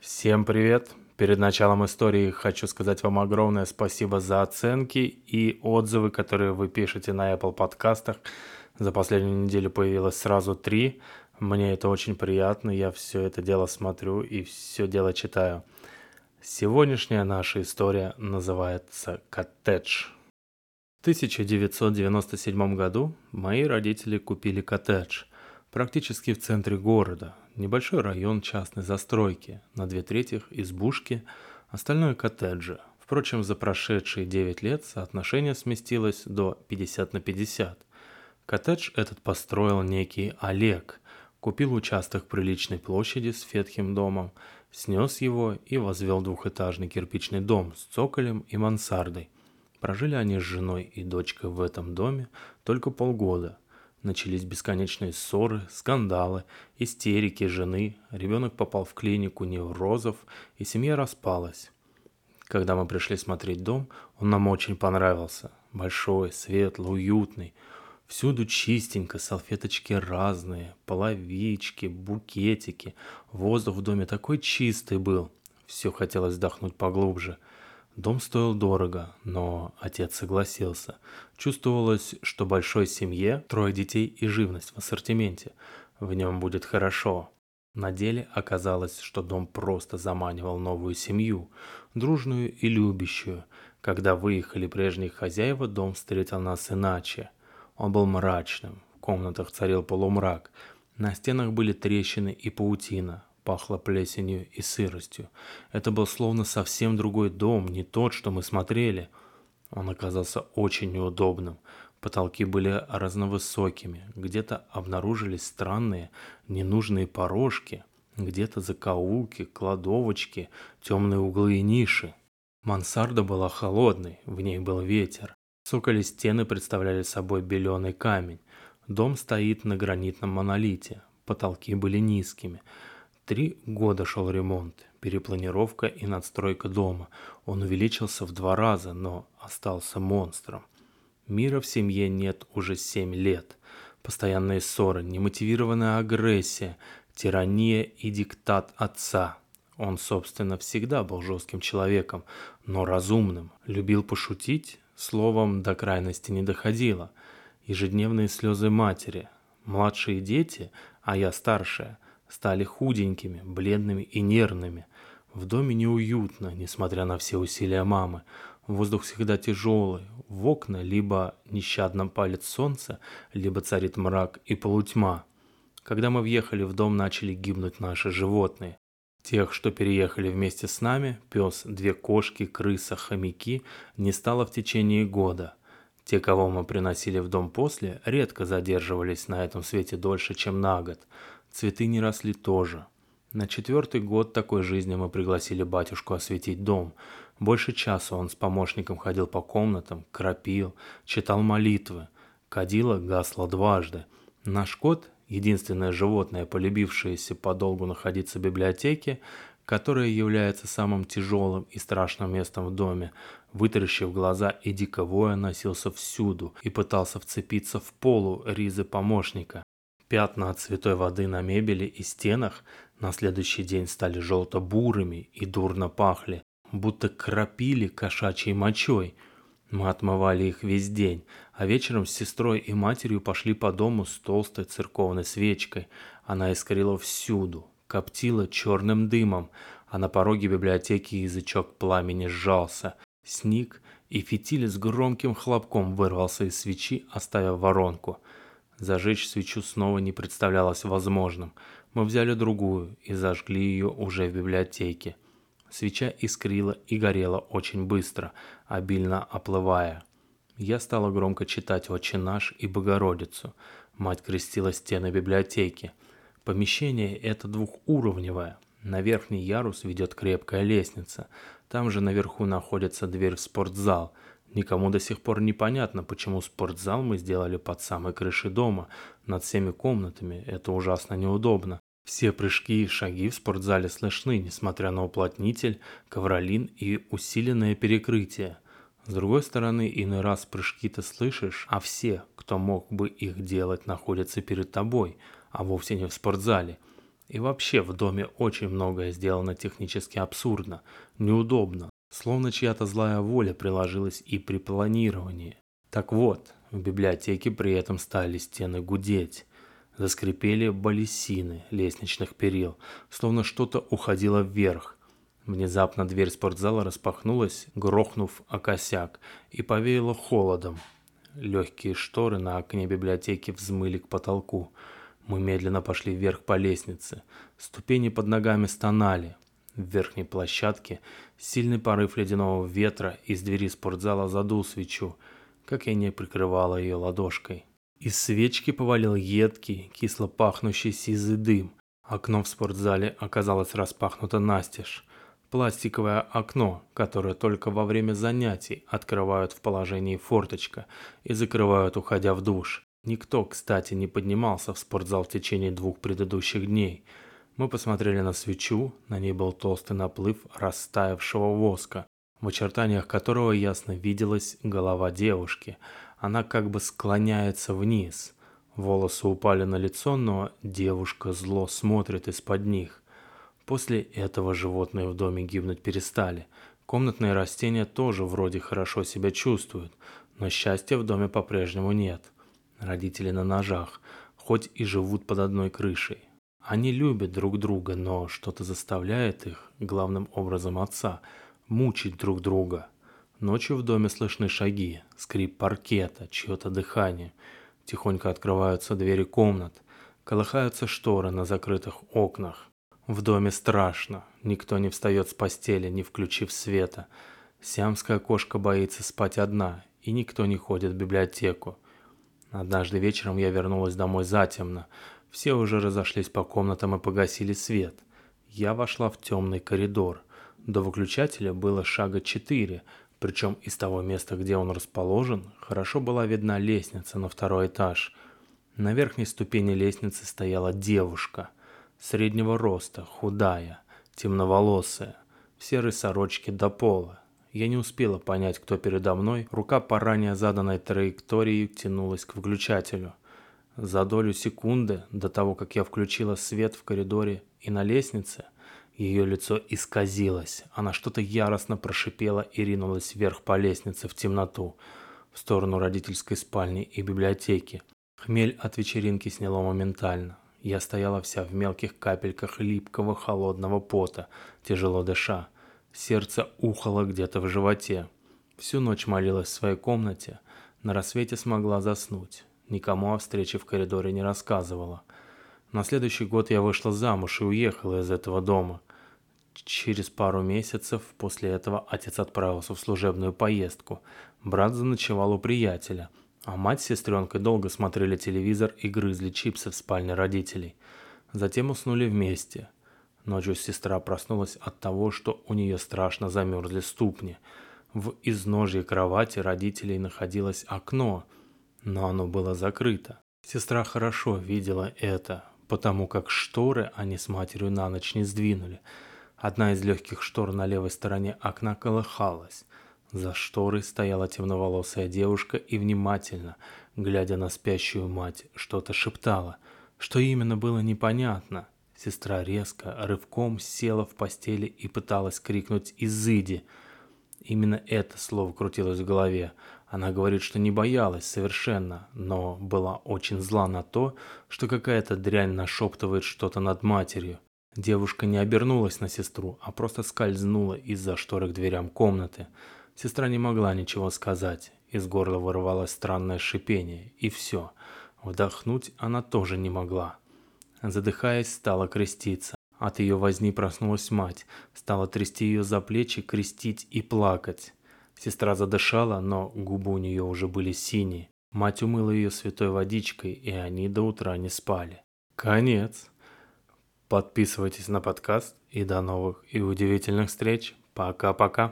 Всем привет! Перед началом истории хочу сказать вам огромное спасибо за оценки и отзывы, которые вы пишете на Apple подкастах. За последнюю неделю появилось сразу три. Мне это очень приятно, я все это дело смотрю и все дело читаю. Сегодняшняя наша история называется «Коттедж». В 1997 году мои родители купили коттедж практически в центре города, небольшой район частной застройки, на две трети избушки, остальное коттеджи. Впрочем, за прошедшие 9 лет соотношение сместилось до 50 на 50. Коттедж этот построил некий Олег, купил участок приличной площади с ветхим домом, снес его и возвел двухэтажный кирпичный дом с цоколем и мансардой. Прожили они с женой и дочкой в этом доме только полгода – Начались бесконечные ссоры, скандалы, истерики жены, ребенок попал в клинику неврозов, и семья распалась. Когда мы пришли смотреть дом, он нам очень понравился. Большой, светлый, уютный. Всюду чистенько, салфеточки разные, половички, букетики. Воздух в доме такой чистый был. Все хотелось вдохнуть поглубже – Дом стоил дорого, но отец согласился. Чувствовалось, что большой семье трое детей и живность в ассортименте. В нем будет хорошо. На деле оказалось, что дом просто заманивал новую семью, дружную и любящую. Когда выехали прежние хозяева, дом встретил нас иначе. Он был мрачным, в комнатах царил полумрак, на стенах были трещины и паутина, пахло плесенью и сыростью. Это был словно совсем другой дом, не тот, что мы смотрели. Он оказался очень неудобным. Потолки были разновысокими, где-то обнаружились странные, ненужные порожки, где-то закоулки, кладовочки, темные углы и ниши. Мансарда была холодной, в ней был ветер. Цоколи стены представляли собой беленый камень. Дом стоит на гранитном монолите, потолки были низкими. Три года шел ремонт, перепланировка и надстройка дома. Он увеличился в два раза, но остался монстром. Мира в семье нет уже семь лет. Постоянные ссоры, немотивированная агрессия, тирания и диктат отца. Он, собственно, всегда был жестким человеком, но разумным. Любил пошутить, словом, до крайности не доходило. Ежедневные слезы матери. Младшие дети, а я старшая – стали худенькими, бледными и нервными. В доме неуютно, несмотря на все усилия мамы. Воздух всегда тяжелый, в окна либо нещадно палит солнце, либо царит мрак и полутьма. Когда мы въехали в дом, начали гибнуть наши животные. Тех, что переехали вместе с нами, пес, две кошки, крыса, хомяки, не стало в течение года. Те, кого мы приносили в дом после, редко задерживались на этом свете дольше, чем на год. Цветы не росли тоже. На четвертый год такой жизни мы пригласили батюшку осветить дом. Больше часа он с помощником ходил по комнатам, кропил, читал молитвы. Кадила гасла дважды. Наш кот, единственное животное, полюбившееся подолгу находиться в библиотеке, которая является самым тяжелым и страшным местом в доме, вытаращив глаза и дико воя носился всюду и пытался вцепиться в полу ризы помощника. Пятна от святой воды на мебели и стенах на следующий день стали желто-бурыми и дурно пахли, будто кропили кошачьей мочой. Мы отмывали их весь день, а вечером с сестрой и матерью пошли по дому с толстой церковной свечкой. Она искрила всюду, коптила черным дымом, а на пороге библиотеки язычок пламени сжался. Сник, и фитиль с громким хлопком вырвался из свечи, оставив воронку – Зажечь свечу снова не представлялось возможным. Мы взяли другую и зажгли ее уже в библиотеке. Свеча искрила и горела очень быстро, обильно оплывая. Я стала громко читать «Отче наш» и «Богородицу». Мать крестила стены библиотеки. Помещение это двухуровневое. На верхний ярус ведет крепкая лестница. Там же наверху находится дверь в спортзал – Никому до сих пор не понятно, почему спортзал мы сделали под самой крышей дома, над всеми комнатами. Это ужасно неудобно. Все прыжки и шаги в спортзале слышны, несмотря на уплотнитель, ковролин и усиленное перекрытие. С другой стороны, иной раз прыжки ты слышишь, а все, кто мог бы их делать, находятся перед тобой, а вовсе не в спортзале. И вообще в доме очень многое сделано технически абсурдно, неудобно, словно чья-то злая воля приложилась и при планировании. Так вот, в библиотеке при этом стали стены гудеть. Заскрипели балесины лестничных перил, словно что-то уходило вверх. Внезапно дверь спортзала распахнулась, грохнув о косяк, и повеяло холодом. Легкие шторы на окне библиотеки взмыли к потолку. Мы медленно пошли вверх по лестнице. Ступени под ногами стонали. В верхней площадке сильный порыв ледяного ветра из двери спортзала задул свечу, как я не прикрывала ее ладошкой. Из свечки повалил едкий, кисло пахнущий сизый дым. Окно в спортзале оказалось распахнуто настежь. Пластиковое окно, которое только во время занятий открывают в положении форточка и закрывают, уходя в душ. Никто, кстати, не поднимался в спортзал в течение двух предыдущих дней. Мы посмотрели на свечу, на ней был толстый наплыв растаявшего воска, в очертаниях которого ясно виделась голова девушки. Она как бы склоняется вниз. Волосы упали на лицо, но девушка зло смотрит из-под них. После этого животные в доме гибнуть перестали. Комнатные растения тоже вроде хорошо себя чувствуют, но счастья в доме по-прежнему нет. Родители на ножах, хоть и живут под одной крышей. Они любят друг друга, но что-то заставляет их, главным образом отца, мучить друг друга. Ночью в доме слышны шаги, скрип паркета, чье-то дыхание. Тихонько открываются двери комнат, колыхаются шторы на закрытых окнах. В доме страшно, никто не встает с постели, не включив света. Сиамская кошка боится спать одна, и никто не ходит в библиотеку. Однажды вечером я вернулась домой затемно. Все уже разошлись по комнатам и погасили свет. Я вошла в темный коридор. До выключателя было шага четыре, причем из того места, где он расположен, хорошо была видна лестница на второй этаж. На верхней ступени лестницы стояла девушка, среднего роста, худая, темноволосая, в серой сорочке до пола. Я не успела понять, кто передо мной. Рука по ранее заданной траектории тянулась к выключателю. За долю секунды до того, как я включила свет в коридоре и на лестнице, ее лицо исказилось. Она что-то яростно прошипела и ринулась вверх по лестнице в темноту, в сторону родительской спальни и библиотеки. Хмель от вечеринки сняло моментально. Я стояла вся в мелких капельках липкого холодного пота, тяжело дыша. Сердце ухало где-то в животе. Всю ночь молилась в своей комнате. На рассвете смогла заснуть. Никому о встрече в коридоре не рассказывала. На следующий год я вышла замуж и уехала из этого дома. Через пару месяцев после этого отец отправился в служебную поездку. Брат заночевал у приятеля, а мать с сестренкой долго смотрели телевизор и грызли чипсы в спальне родителей. Затем уснули вместе – Ночью сестра проснулась от того, что у нее страшно замерзли ступни. В изножье кровати родителей находилось окно, но оно было закрыто. Сестра хорошо видела это, потому как шторы они с матерью на ночь не сдвинули. Одна из легких штор на левой стороне окна колыхалась. За шторой стояла темноволосая девушка и внимательно, глядя на спящую мать, что-то шептала. Что именно было непонятно, Сестра резко, рывком села в постели и пыталась крикнуть «Изыди!». Именно это слово крутилось в голове. Она говорит, что не боялась совершенно, но была очень зла на то, что какая-то дрянь нашептывает что-то над матерью. Девушка не обернулась на сестру, а просто скользнула из-за шторы к дверям комнаты. Сестра не могла ничего сказать. Из горла вырывалось странное шипение, и все. Вдохнуть она тоже не могла. Задыхаясь, стала креститься. От ее возни проснулась мать, стала трясти ее за плечи, крестить и плакать. Сестра задышала, но губы у нее уже были синие. Мать умыла ее святой водичкой, и они до утра не спали. Конец. Подписывайтесь на подкаст и до новых и удивительных встреч. Пока-пока.